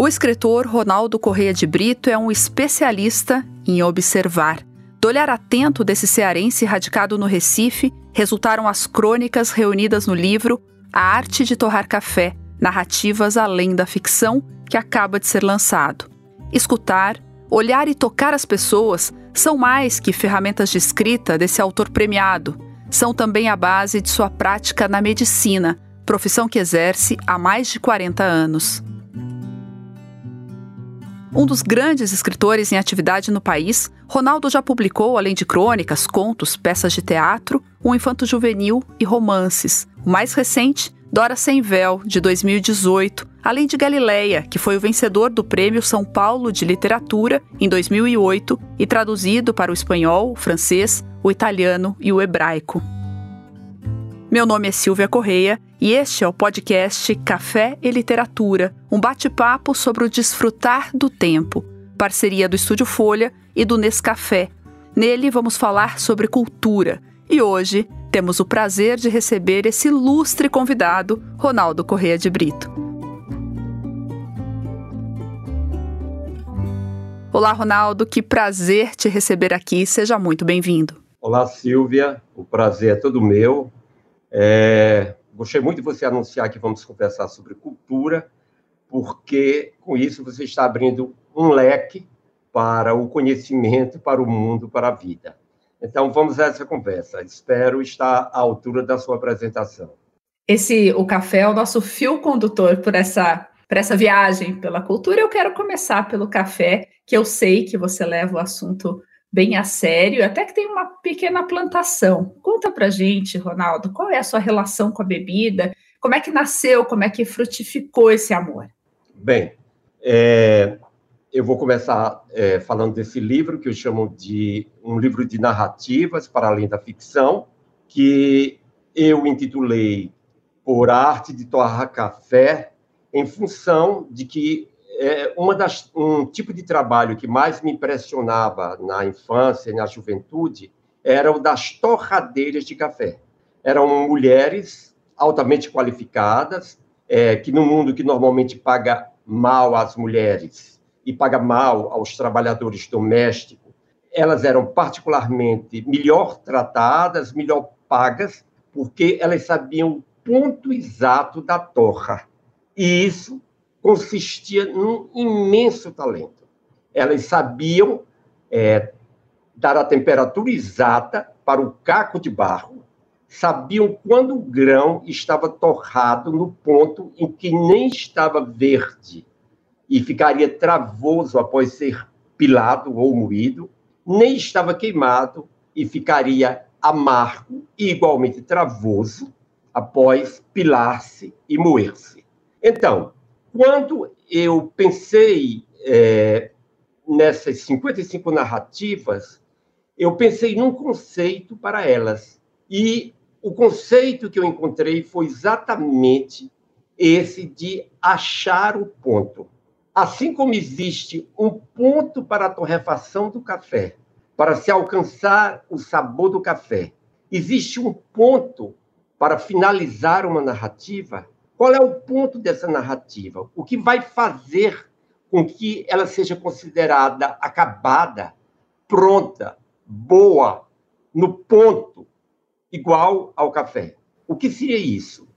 O escritor Ronaldo Correia de Brito é um especialista em observar. Do olhar atento desse cearense radicado no Recife, resultaram as crônicas reunidas no livro A Arte de Torrar Café, Narrativas Além da Ficção, que acaba de ser lançado. Escutar, olhar e tocar as pessoas são mais que ferramentas de escrita desse autor premiado. São também a base de sua prática na medicina, profissão que exerce há mais de 40 anos. Um dos grandes escritores em atividade no país, Ronaldo já publicou, além de crônicas, contos, peças de teatro, um infanto juvenil e romances. O mais recente, Dora Sem Véu, de 2018, além de Galileia, que foi o vencedor do Prêmio São Paulo de Literatura em 2008 e traduzido para o espanhol, o francês, o italiano e o hebraico. Meu nome é Silvia Correia e este é o podcast Café e Literatura, um bate-papo sobre o desfrutar do tempo, parceria do Estúdio Folha e do Nescafé. Nele vamos falar sobre cultura e hoje temos o prazer de receber esse ilustre convidado, Ronaldo Correia de Brito. Olá, Ronaldo, que prazer te receber aqui. Seja muito bem-vindo. Olá, Silvia. O prazer é todo meu. É, gostei muito de você anunciar que vamos conversar sobre cultura, porque com isso você está abrindo um leque para o conhecimento, para o mundo, para a vida. Então vamos a essa conversa. Espero estar à altura da sua apresentação. Esse o café é o nosso fio condutor por essa por essa viagem pela cultura. Eu quero começar pelo café, que eu sei que você leva o assunto bem a sério, até que tem uma pequena plantação. Conta pra gente, Ronaldo, qual é a sua relação com a bebida? Como é que nasceu, como é que frutificou esse amor? Bem, é, eu vou começar é, falando desse livro que eu chamo de um livro de narrativas para além da ficção, que eu intitulei Por Arte de Torrar Café, em função de que é, uma das, um tipo de trabalho que mais me impressionava na infância e na juventude era o das torradeiras de café. Eram mulheres altamente qualificadas, é, que no mundo que normalmente paga mal às mulheres e paga mal aos trabalhadores domésticos, elas eram particularmente melhor tratadas, melhor pagas, porque elas sabiam o ponto exato da torra. E isso consistia num imenso talento. Elas sabiam é, dar a temperatura exata para o caco de barro, sabiam quando o grão estava torrado no ponto em que nem estava verde e ficaria travoso após ser pilado ou moído, nem estava queimado e ficaria amargo e igualmente travoso após pilar-se e moer-se. Então, quando eu pensei é, nessas 55 narrativas, eu pensei num conceito para elas. E o conceito que eu encontrei foi exatamente esse de achar o ponto. Assim como existe um ponto para a torrefação do café, para se alcançar o sabor do café, existe um ponto para finalizar uma narrativa qual é o ponto dessa narrativa? O que vai fazer com que ela seja considerada acabada, pronta, boa, no ponto, igual ao café? O que seria isso?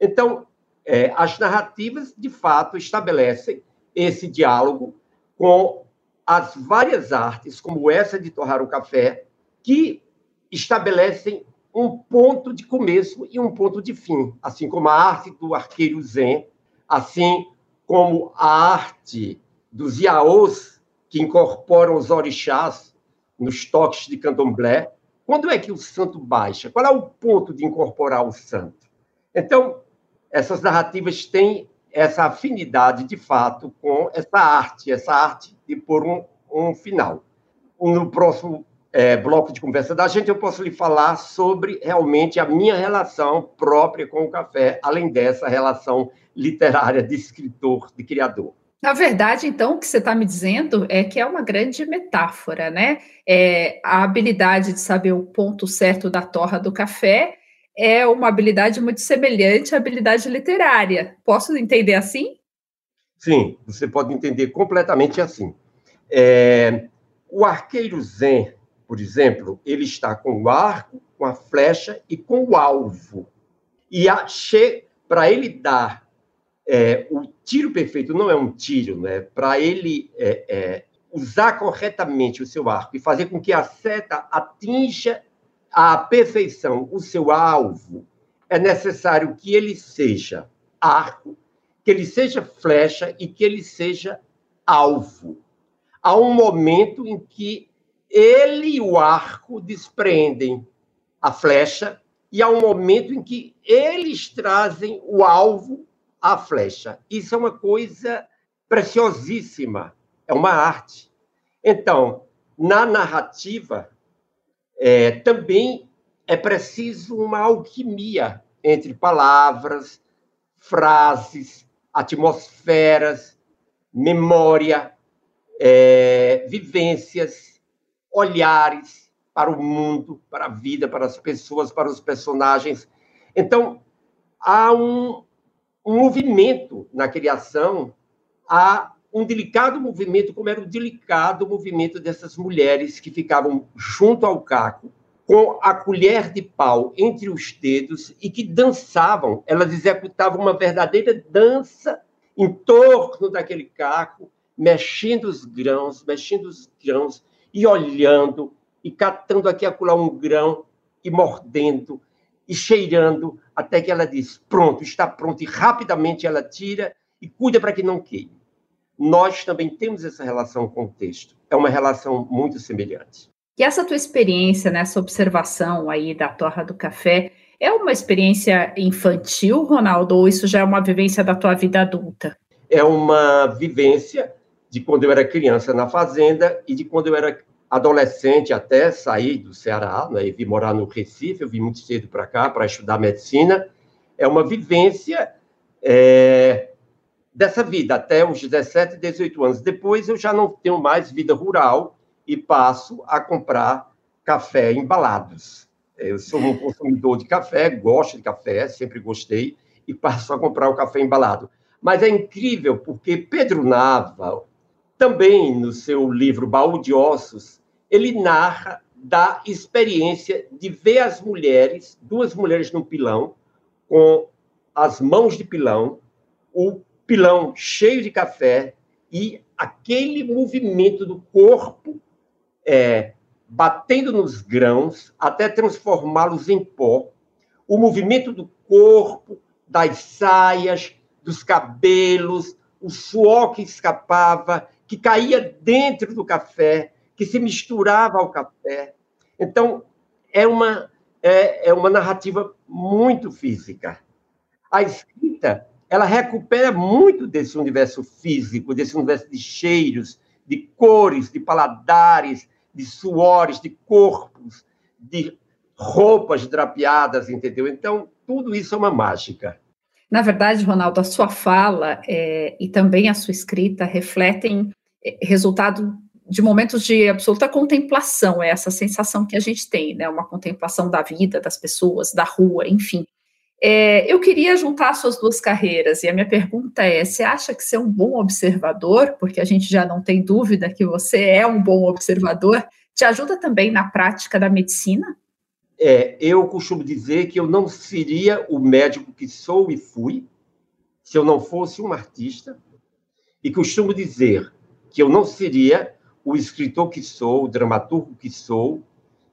Então, é, as narrativas, de fato, estabelecem esse diálogo com as várias artes, como essa de torrar o café, que estabelecem um ponto de começo e um ponto de fim, assim como a arte do arqueiro zen, assim como a arte dos yaôs, que incorporam os orixás nos toques de candomblé. Quando é que o santo baixa? Qual é o ponto de incorporar o santo? Então, essas narrativas têm essa afinidade, de fato, com essa arte, essa arte de pôr um, um final. No próximo é, bloco de conversa da gente, eu posso lhe falar sobre realmente a minha relação própria com o café, além dessa relação literária de escritor, de criador. Na verdade, então, o que você está me dizendo é que é uma grande metáfora, né? É, a habilidade de saber o ponto certo da torra do café é uma habilidade muito semelhante à habilidade literária. Posso entender assim? Sim, você pode entender completamente assim. É, o arqueiro zen, por exemplo, ele está com o arco, com a flecha e com o alvo. E para ele dar é, o tiro perfeito, não é um tiro, né? para ele é, é, usar corretamente o seu arco e fazer com que a seta atinja à perfeição o seu alvo, é necessário que ele seja arco, que ele seja flecha e que ele seja alvo. Há um momento em que ele e o arco desprendem a flecha e há um momento em que eles trazem o alvo à flecha. Isso é uma coisa preciosíssima, é uma arte. Então, na narrativa, é, também é preciso uma alquimia entre palavras, frases, atmosferas, memória, é, vivências, olhares para o mundo, para a vida, para as pessoas, para os personagens. Então, há um, um movimento na criação, há um delicado movimento, como era o delicado movimento dessas mulheres que ficavam junto ao caco, com a colher de pau entre os dedos e que dançavam, elas executavam uma verdadeira dança em torno daquele caco, mexendo os grãos, mexendo os grãos e olhando e catando aqui acolá um grão e mordendo e cheirando até que ela diz: "Pronto, está pronto" e rapidamente ela tira e cuida para que não queime nós também temos essa relação com o texto. É uma relação muito semelhante. E essa tua experiência, nessa observação aí da Torra do Café, é uma experiência infantil, Ronaldo, ou isso já é uma vivência da tua vida adulta? É uma vivência de quando eu era criança na fazenda e de quando eu era adolescente até sair do Ceará, né, e vim morar no Recife, eu vim muito cedo para cá para estudar medicina. É uma vivência é, dessa vida, até os 17, 18 anos. Depois eu já não tenho mais vida rural e passo a comprar café embalados. Eu sou um consumidor de café, gosto de café, sempre gostei, e passo a comprar o café embalado. Mas é incrível porque Pedro Nava, também no seu livro Baú de Ossos, ele narra da experiência de ver as mulheres, duas mulheres no pilão, com as mãos de pilão, o pilão cheio de café e aquele movimento do corpo é, batendo nos grãos até transformá-los em pó, o movimento do corpo, das saias, dos cabelos, o suor que escapava, que caía dentro do café, que se misturava ao café. Então, é uma, é, é uma narrativa muito física. A escrita ela recupera muito desse universo físico, desse universo de cheiros, de cores, de paladares, de suores, de corpos, de roupas drapeadas, entendeu? Então, tudo isso é uma mágica. Na verdade, Ronaldo, a sua fala é, e também a sua escrita refletem resultado de momentos de absoluta contemplação, é essa sensação que a gente tem, né? Uma contemplação da vida, das pessoas, da rua, enfim. É, eu queria juntar suas duas carreiras, e a minha pergunta é: você acha que você é um bom observador? Porque a gente já não tem dúvida que você é um bom observador, te ajuda também na prática da medicina? É, eu costumo dizer que eu não seria o médico que sou e fui se eu não fosse um artista, e costumo dizer que eu não seria o escritor que sou, o dramaturgo que sou,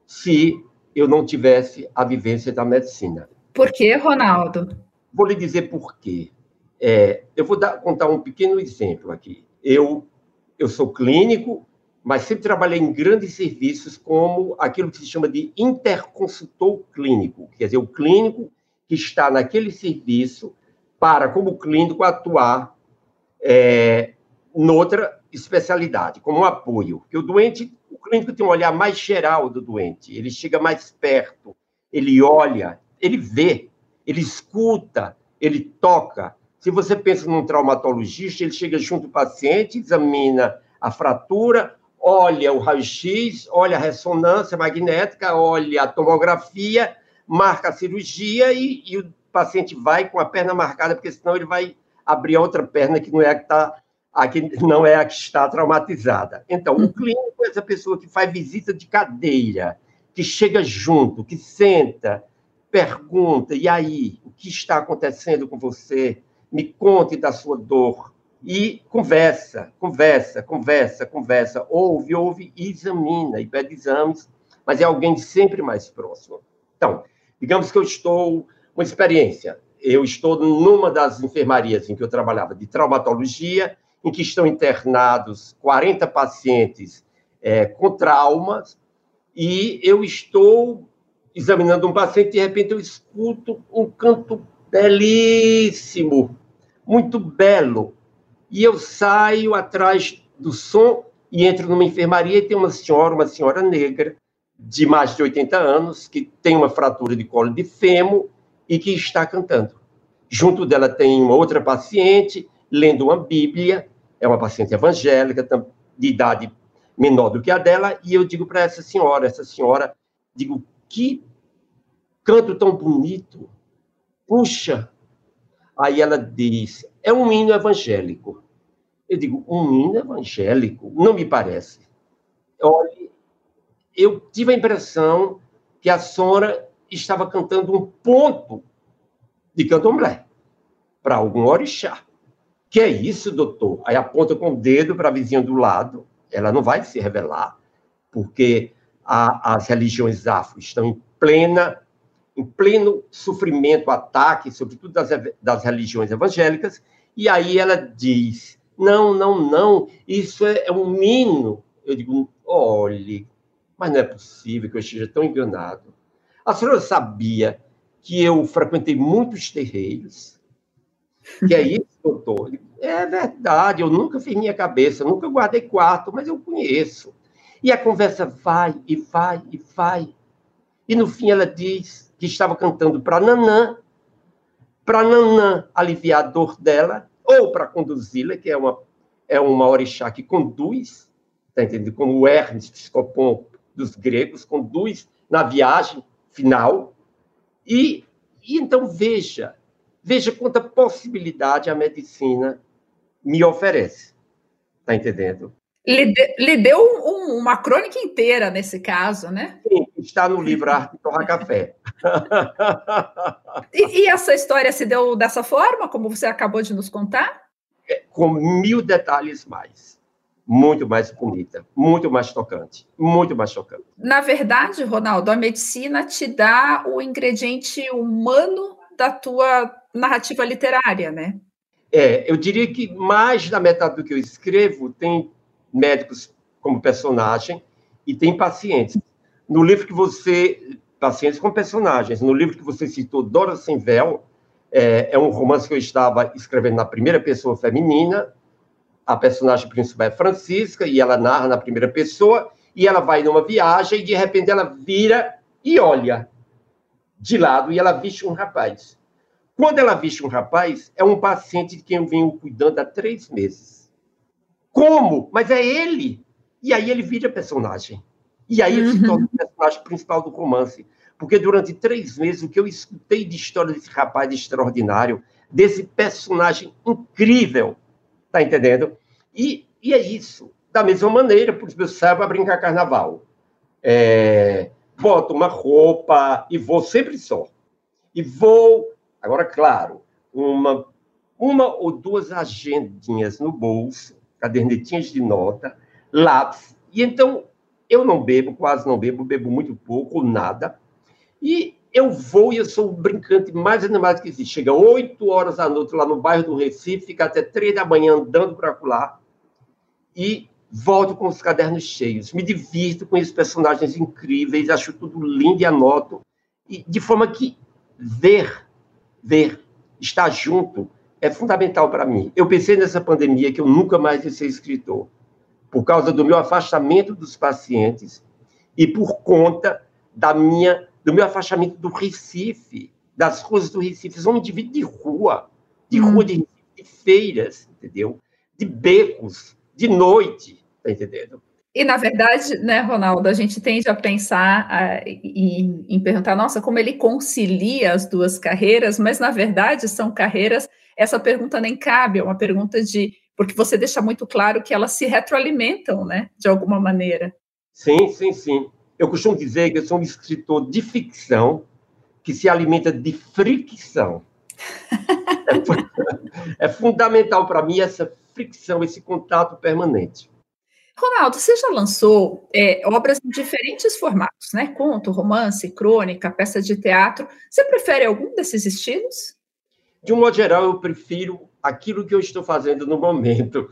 se eu não tivesse a vivência da medicina. Por que, Ronaldo? Vou lhe dizer por quê. É, eu vou dar, contar um pequeno exemplo aqui. Eu, eu sou clínico, mas sempre trabalhei em grandes serviços como aquilo que se chama de interconsultor clínico, quer dizer, o clínico que está naquele serviço para, como clínico, atuar é, noutra especialidade, como um apoio. Porque o doente, o clínico tem um olhar mais geral do doente, ele chega mais perto, ele olha, ele vê, ele escuta, ele toca. Se você pensa num traumatologista, ele chega junto do paciente, examina a fratura, olha o raio-x, olha a ressonância magnética, olha a tomografia, marca a cirurgia e, e, o paciente vai com a perna marcada, porque senão ele vai abrir a outra perna que não é a que está a que não é a que está traumatizada. Então, o clínico é essa pessoa que faz visita de cadeira, que chega junto, que senta, pergunta, e aí, o que está acontecendo com você? Me conte da sua dor. E conversa, conversa, conversa, conversa, ouve, ouve e examina, e pede exames, mas é alguém sempre mais próximo. Então, digamos que eu estou com experiência, eu estou numa das enfermarias em que eu trabalhava de traumatologia, em que estão internados 40 pacientes é, com traumas, e eu estou examinando um paciente, de repente eu escuto um canto belíssimo, muito belo, e eu saio atrás do som e entro numa enfermaria e tem uma senhora, uma senhora negra, de mais de 80 anos, que tem uma fratura de colo de fêmur e que está cantando. Junto dela tem uma outra paciente, lendo uma Bíblia, é uma paciente evangélica, de idade menor do que a dela, e eu digo para essa senhora, essa senhora, digo, que canto tão bonito, puxa. Aí ela diz, é um hino evangélico. Eu digo, um hino evangélico? Não me parece. Olha, eu tive a impressão que a senhora estava cantando um ponto de candomblé para algum orixá. Que é isso, doutor? Aí aponta com o dedo para a vizinha do lado. Ela não vai se revelar, porque a, as religiões afro estão em plena em pleno sofrimento, ataque, sobretudo das, das religiões evangélicas, e aí ela diz: não, não, não, isso é, é um hino. Eu digo: olhe, mas não é possível que eu esteja tão enganado. A senhora sabia que eu frequentei muitos terreiros? Que é isso, doutor? É verdade, eu nunca fiz minha cabeça, nunca guardei quarto, mas eu conheço. E a conversa vai e vai e vai. E no fim ela diz que estava cantando para Nanã, para Nanã aliviar a dor dela, ou para conduzi-la, que é uma, é uma orixá que conduz, tá entendendo? Como o Hermes Psicopon dos gregos, conduz na viagem final. E, e então veja, veja quanta possibilidade a medicina me oferece. Está entendendo? Lhe, de, lhe deu um, uma crônica inteira nesse caso, né? Sim, está no livro Arte de Torrar Café. e, e, essa história se deu dessa forma, como você acabou de nos contar? É, com mil detalhes mais. Muito mais bonita, muito mais tocante, muito mais chocante. Na verdade, Ronaldo, a medicina te dá o ingrediente humano da tua narrativa literária, né? É, eu diria que mais da metade do que eu escrevo tem médicos como personagem e tem pacientes. No livro que você. Pacientes com personagens. No livro que você citou, Dora Sem Véu, é, é um romance que eu estava escrevendo na primeira pessoa feminina. A personagem principal é Francisca e ela narra na primeira pessoa. E ela vai numa viagem e de repente ela vira e olha de lado e ela viste um rapaz. Quando ela viste um rapaz, é um paciente de quem eu venho cuidando há três meses. Como? Mas é ele. E aí ele vira personagem. E aí ele uhum. se torna o personagem principal do romance. Porque durante três meses, o que eu escutei de história desse rapaz extraordinário, desse personagem incrível, tá entendendo? E, e é isso. Da mesma maneira, por exemplo, eu saio para brincar carnaval. É, boto uma roupa e vou sempre só. E vou Agora, claro, uma, uma ou duas agendinhas no bolso, cadernetinhas de nota, lápis. E então, eu não bebo, quase não bebo, bebo muito pouco, nada. E eu vou e eu sou o brincante mais animado que existe. Chega oito horas da noite lá no bairro do Recife, fica até três da manhã andando para lá e volto com os cadernos cheios. Me divirto com esses personagens incríveis, acho tudo lindo e anoto. E de forma que ver ver, estar junto, é fundamental para mim. Eu pensei nessa pandemia que eu nunca mais ia ser escritor, por causa do meu afastamento dos pacientes e por conta da minha, do meu afastamento do Recife, das ruas do Recife. Sou um indivíduo de rua, de rua de, de feiras, entendeu? De becos, de noite, tá entendendo? E, na verdade, né, Ronaldo, a gente tende a pensar uh, em, em, perguntar, nossa, como ele concilia as duas carreiras, mas, na verdade, são carreiras, essa pergunta nem cabe, é uma pergunta de, porque você deixa muito claro que elas se retroalimentam, né, de alguma maneira. Sim, sim, sim. Eu costumo dizer que eu sou um escritor de ficção que se alimenta de fricção. é, é fundamental para mim essa fricção, esse contato permanente. Ronaldo, você já lançou é, obras em diferentes formatos, né? Conto, romance, crônica, peça de teatro. Você prefere algum desses estilos? De um modo geral, eu prefiro aquilo que eu estou fazendo no momento.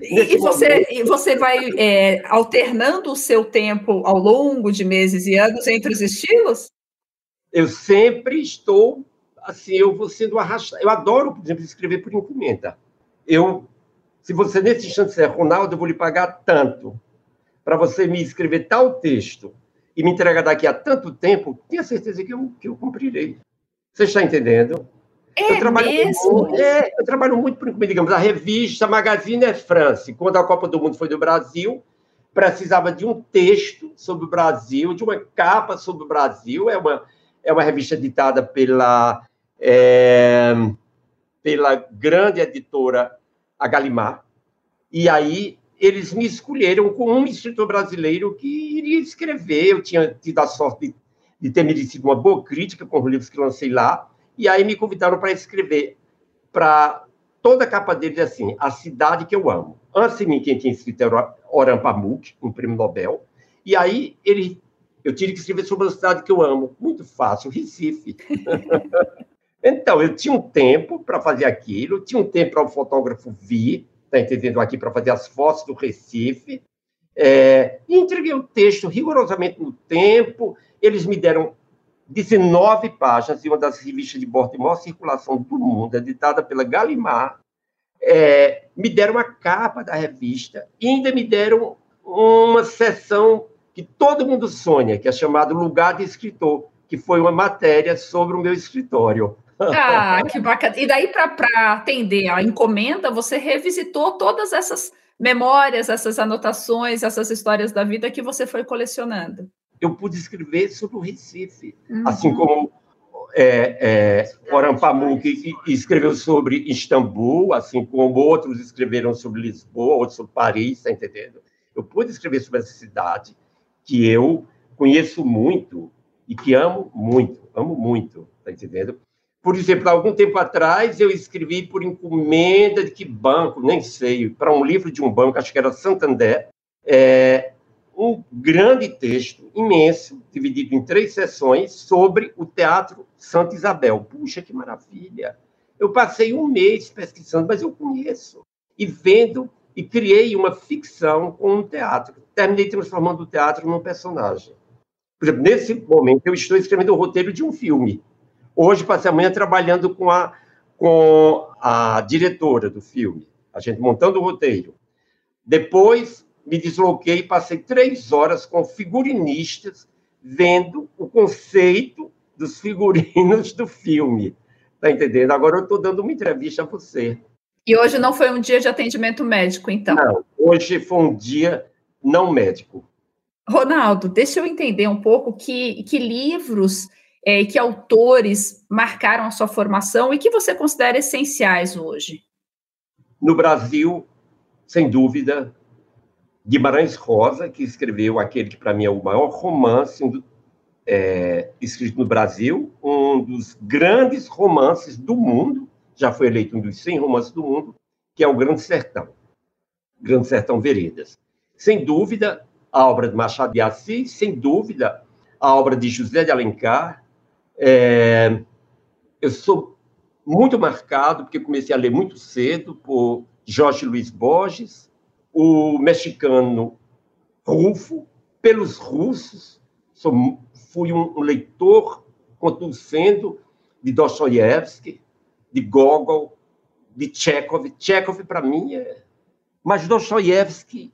e, você, momento... e você vai é, alternando o seu tempo ao longo de meses e anos entre os estilos? Eu sempre estou assim, eu vou sendo arrastado. Eu adoro, por exemplo, escrever por encomenda. Eu se você nesse instante disser, Ronaldo, eu vou lhe pagar tanto para você me escrever tal texto e me entregar daqui a tanto tempo, tenha certeza que eu, que eu cumprirei. Você está entendendo? É eu trabalho mesmo? Muito, é, eu trabalho muito, por, digamos, a revista Magazine France, quando a Copa do Mundo foi do Brasil, precisava de um texto sobre o Brasil, de uma capa sobre o Brasil. É uma, é uma revista editada pela, é, pela grande editora a Galimar, e aí eles me escolheram como um escritor brasileiro que iria escrever. Eu tinha tido a sorte de, de ter merecido uma boa crítica com os livros que lancei lá, e aí me convidaram para escrever para toda a capa deles assim, A Cidade que Eu Amo. Antes de mim, quem tinha escrito era Oran Pamuk, um prêmio Nobel, e aí ele, eu tive que escrever sobre a cidade que eu amo. Muito fácil, Recife. Então, eu tinha um tempo para fazer aquilo, tinha um tempo para o fotógrafo vir, está entendendo aqui, para fazer as fotos do Recife, é, e entreguei o texto rigorosamente no tempo. Eles me deram 19 páginas de uma das revistas de bordo de maior circulação do mundo, editada pela Galimar. É, me deram a capa da revista e ainda me deram uma sessão que todo mundo sonha, que é chamado Lugar de Escritor, que foi uma matéria sobre o meu escritório. Ah, que bacana. E daí, para atender a encomenda, você revisitou todas essas memórias, essas anotações, essas histórias da vida que você foi colecionando. Eu pude escrever sobre o Recife, uhum. assim como é, é, Oran Pamuk escreveu sobre Istambul, assim como outros escreveram sobre Lisboa, outros sobre Paris, está entendendo? Eu pude escrever sobre essa cidade que eu conheço muito e que amo muito, amo muito, está entendendo? Por exemplo, algum tempo atrás, eu escrevi por encomenda de que banco, nem sei, para um livro de um banco, acho que era Santander, é, um grande texto, imenso, dividido em três sessões, sobre o Teatro Santa Isabel. Puxa, que maravilha! Eu passei um mês pesquisando, mas eu conheço. E vendo, e criei uma ficção com um teatro. Terminei transformando o teatro num personagem. Por exemplo, nesse momento, eu estou escrevendo o roteiro de um filme Hoje passei a manhã trabalhando com a, com a diretora do filme, a gente montando o roteiro. Depois me desloquei e passei três horas com figurinistas vendo o conceito dos figurinos do filme. Tá entendendo? Agora eu estou dando uma entrevista a você. E hoje não foi um dia de atendimento médico, então? Não, hoje foi um dia não médico. Ronaldo, deixa eu entender um pouco que, que livros é, que autores marcaram a sua formação e que você considera essenciais hoje? No Brasil, sem dúvida, Guimarães Rosa, que escreveu aquele que para mim é o maior romance é, escrito no Brasil, um dos grandes romances do mundo, já foi eleito um dos 100 romances do mundo, que é o Grande Sertão, Grande Sertão Veredas. Sem dúvida, a obra de Machado de Assis, sem dúvida, a obra de José de Alencar, é, eu sou muito marcado, porque comecei a ler muito cedo, por Jorge Luiz Borges, o mexicano Rufo, pelos russos, sou, fui um, leitor conducendo de Dostoiévski, de Gogol, de Chekhov. Chekhov, para mim, é... Mas Dostoiévski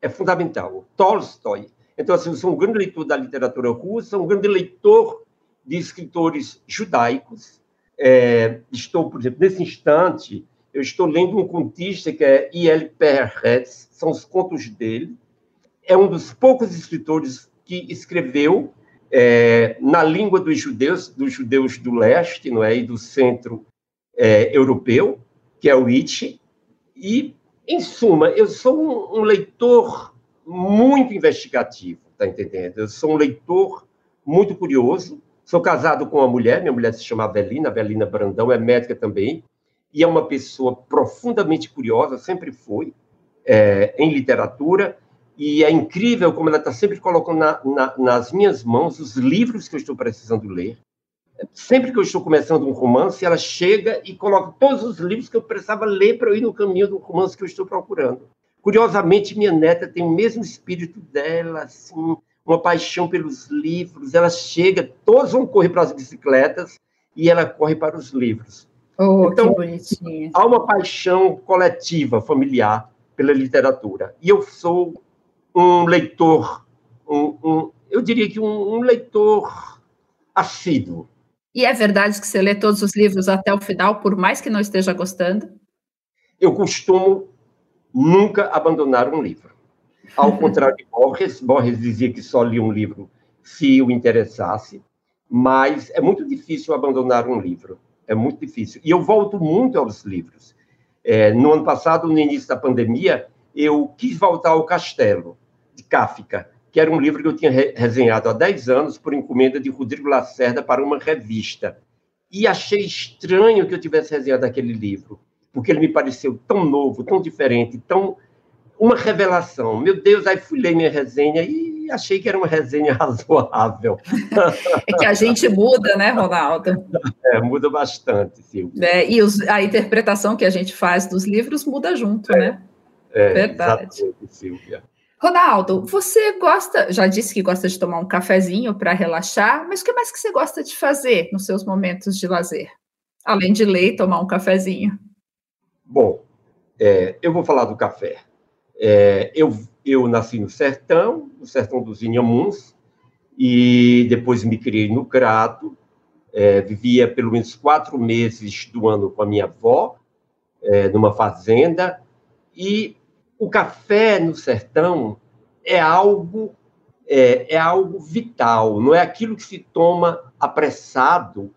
é fundamental. Tolstói. Então, assim, eu sou um grande leitor da literatura russa, um grande leitor de escritores judaicos. É, estou, por exemplo, nesse instante, Eu estou lendo um contista que é I.L. Peretz, são os contos dele. É um dos poucos escritores que escreveu é, na língua dos judeus, dos judeus do leste, não é, e do centro é, europeu, que é o It. E, em suma, eu sou um, um leitor muito investigativo, tá entendendo? Eu sou um leitor muito curioso. Sou casado com uma mulher, minha mulher se chama Avelina, Avelina Brandão, é médica também, e é uma pessoa profundamente curiosa, sempre foi, é, em literatura, e é incrível como ela está sempre colocando na, na, nas minhas mãos os livros que eu estou precisando ler. Sempre que eu estou começando um romance, ela chega e coloca todos os livros que eu precisava ler para eu ir no caminho do romance que eu estou procurando. Curiosamente, minha neta tem o mesmo espírito dela, assim, uma paixão pelos livros. Ela chega, todos vão correr para as bicicletas e ela corre para os livros. Oh, então, há uma paixão coletiva, familiar, pela literatura. E eu sou um leitor, um, um, eu diria que um, um leitor assíduo. E é verdade que você lê todos os livros até o final, por mais que não esteja gostando? Eu costumo nunca abandonar um livro. Ao contrário de Borges, Borges dizia que só lia um livro se o interessasse, mas é muito difícil abandonar um livro. É muito difícil. E eu volto muito aos livros. É, no ano passado, no início da pandemia, eu quis voltar ao Castelo, de Kafka, que era um livro que eu tinha re resenhado há 10 anos por encomenda de Rodrigo Lacerda para uma revista. E achei estranho que eu tivesse resenhado aquele livro, porque ele me pareceu tão novo, tão diferente, tão uma revelação. Meu Deus, aí fui ler minha resenha e achei que era uma resenha razoável. É que a gente muda, né, Ronaldo? É, muda bastante, Silvia. É, e os, a interpretação que a gente faz dos livros muda junto, é, né? É, Verdade. Silvia. Ronaldo, você gosta, já disse que gosta de tomar um cafezinho para relaxar, mas o que mais que você gosta de fazer nos seus momentos de lazer? Além de ler e tomar um cafezinho. Bom, é, eu vou falar do café. É, eu, eu nasci no sertão, no sertão dos Inhamuns, e depois me criei no Crato. É, vivia pelo menos quatro meses do ano com a minha avó, é, numa fazenda, e o café no sertão é algo é, é, algo vital, não é aquilo que se toma apressado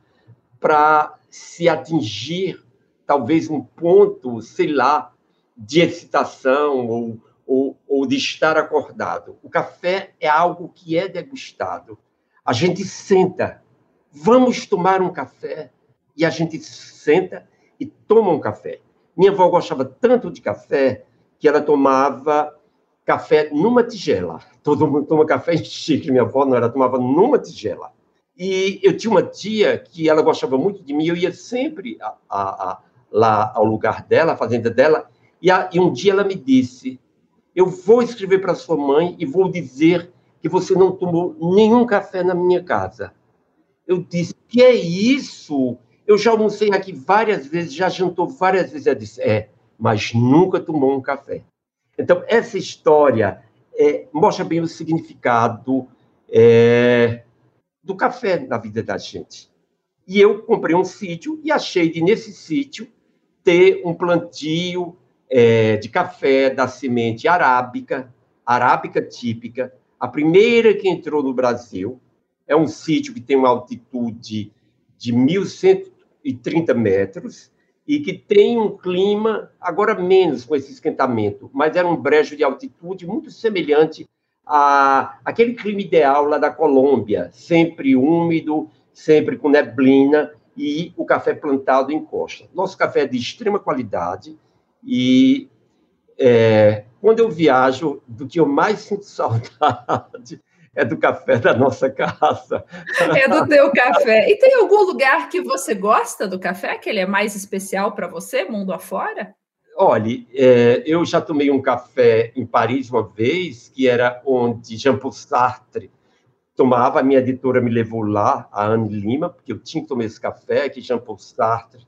para se atingir talvez um ponto, sei lá, de excitação ou, ou, ou de estar acordado. O café é algo que é degustado. A gente senta, vamos tomar um café, e a gente senta e toma um café. Minha avó gostava tanto de café que ela tomava café numa tigela. Todo mundo toma café em xícara, minha avó não, ela tomava numa tigela. E eu tinha uma tia que ela gostava muito de mim, eu ia sempre a, a, a, lá ao lugar dela, à fazenda dela, e, a, e um dia ela me disse: Eu vou escrever para sua mãe e vou dizer que você não tomou nenhum café na minha casa. Eu disse: Que é isso? Eu já almocei aqui várias vezes, já jantou várias vezes. Ela disse: É, mas nunca tomou um café. Então, essa história é, mostra bem o significado é, do café na vida da gente. E eu comprei um sítio e achei de, nesse sítio, ter um plantio é, de café da semente arábica, arábica típica, a primeira que entrou no Brasil. É um sítio que tem uma altitude de 1.130 metros e que tem um clima, agora menos com esse esquentamento, mas era um brejo de altitude muito semelhante a aquele clima ideal lá da Colômbia, sempre úmido, sempre com neblina e o café plantado em costa. Nosso café é de extrema qualidade, e é, quando eu viajo, do que eu mais sinto saudade é do café da nossa casa. É do teu café. E tem algum lugar que você gosta do café, que ele é mais especial para você, mundo afora? Olha, é, eu já tomei um café em Paris uma vez, que era onde Jean-Paul Sartre tomava, a minha editora me levou lá, a Anne Lima, porque eu tinha que tomar esse café, que Jean-Paul Sartre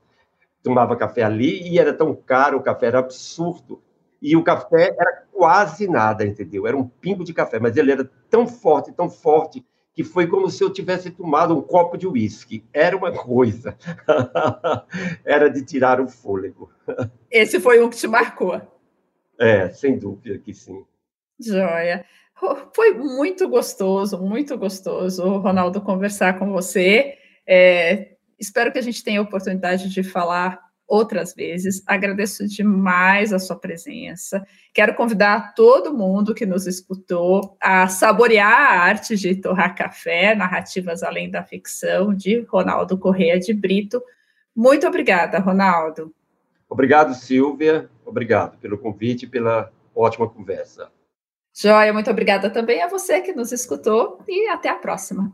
tomava café ali e era tão caro, o café era absurdo. E o café era quase nada, entendeu? Era um pingo de café, mas ele era tão forte, tão forte, que foi como se eu tivesse tomado um copo de uísque. Era uma coisa. Era de tirar o fôlego. Esse foi um que te marcou. É, sem dúvida que sim. Joia. Foi muito gostoso, muito gostoso, Ronaldo, conversar com você. É, espero que a gente tenha a oportunidade de falar outras vezes. Agradeço demais a sua presença. Quero convidar todo mundo que nos escutou a saborear a arte de torrar café, narrativas além da ficção, de Ronaldo Correia de Brito. Muito obrigada, Ronaldo. Obrigado, Silvia. Obrigado pelo convite e pela ótima conversa. Joia, muito obrigada também a você que nos escutou e até a próxima.